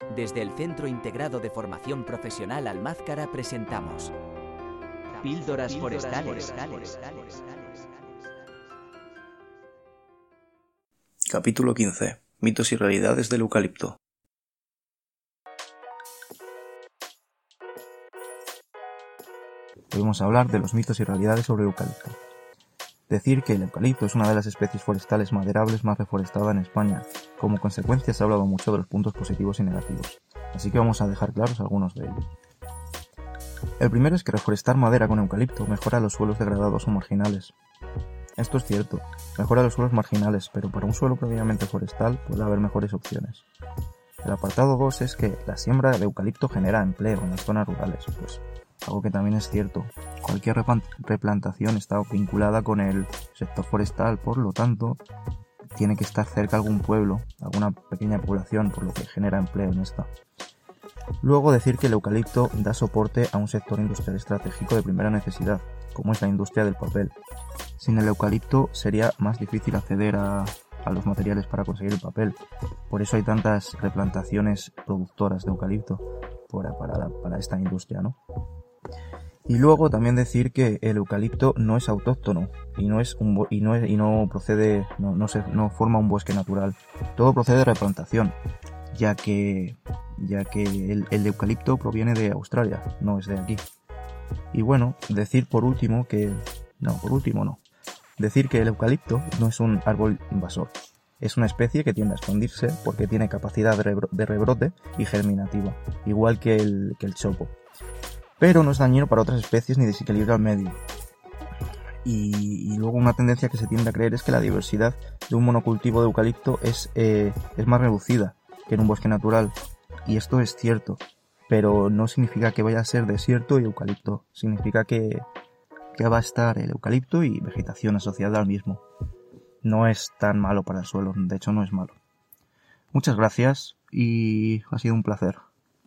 Desde el Centro Integrado de Formación Profesional Almázcara presentamos Píldoras Forestales. Capítulo 15. Mitos y realidades del eucalipto. Hoy vamos a hablar de los mitos y realidades sobre el eucalipto. Decir que el eucalipto es una de las especies forestales maderables más reforestada en España. Como consecuencia se ha hablado mucho de los puntos positivos y negativos, así que vamos a dejar claros algunos de ellos. El primero es que reforestar madera con eucalipto mejora los suelos degradados o marginales. Esto es cierto, mejora los suelos marginales, pero para un suelo previamente forestal puede haber mejores opciones. El apartado 2 es que la siembra de eucalipto genera empleo en las zonas rurales, pues algo que también es cierto. Cualquier replantación está vinculada con el sector forestal, por lo tanto, tiene que estar cerca algún pueblo, alguna pequeña población, por lo que genera empleo en esta. Luego decir que el eucalipto da soporte a un sector industrial estratégico de primera necesidad, como es la industria del papel. Sin el eucalipto sería más difícil acceder a, los materiales para conseguir el papel. Por eso hay tantas replantaciones productoras de eucalipto para, para esta industria, ¿no? Y luego también decir que el eucalipto no es autóctono y no es un y no y no procede no, se, no forma un bosque natural. Todo procede de replantación, ya que ya que el, el, eucalipto proviene de Australia, no es de aquí. Y bueno, decir por último que no, por último no. Decir que el eucalipto no es un árbol invasor. Es una especie que tiende a expandirse porque tiene capacidad de rebrote y germinativa, igual que el, que el chopo pero no es dañino para otras especies ni desequilibra el medio. Y, luego una tendencia que se tiende a creer es que la diversidad de un monocultivo de eucalipto es, eh, es más reducida que en un bosque natural. Y esto es cierto, pero no significa que vaya a ser desierto y eucalipto. Significa que, que va a estar el eucalipto y vegetación asociada al mismo. No es tan malo para el suelo, de hecho no es malo. Muchas gracias y ha sido un placer.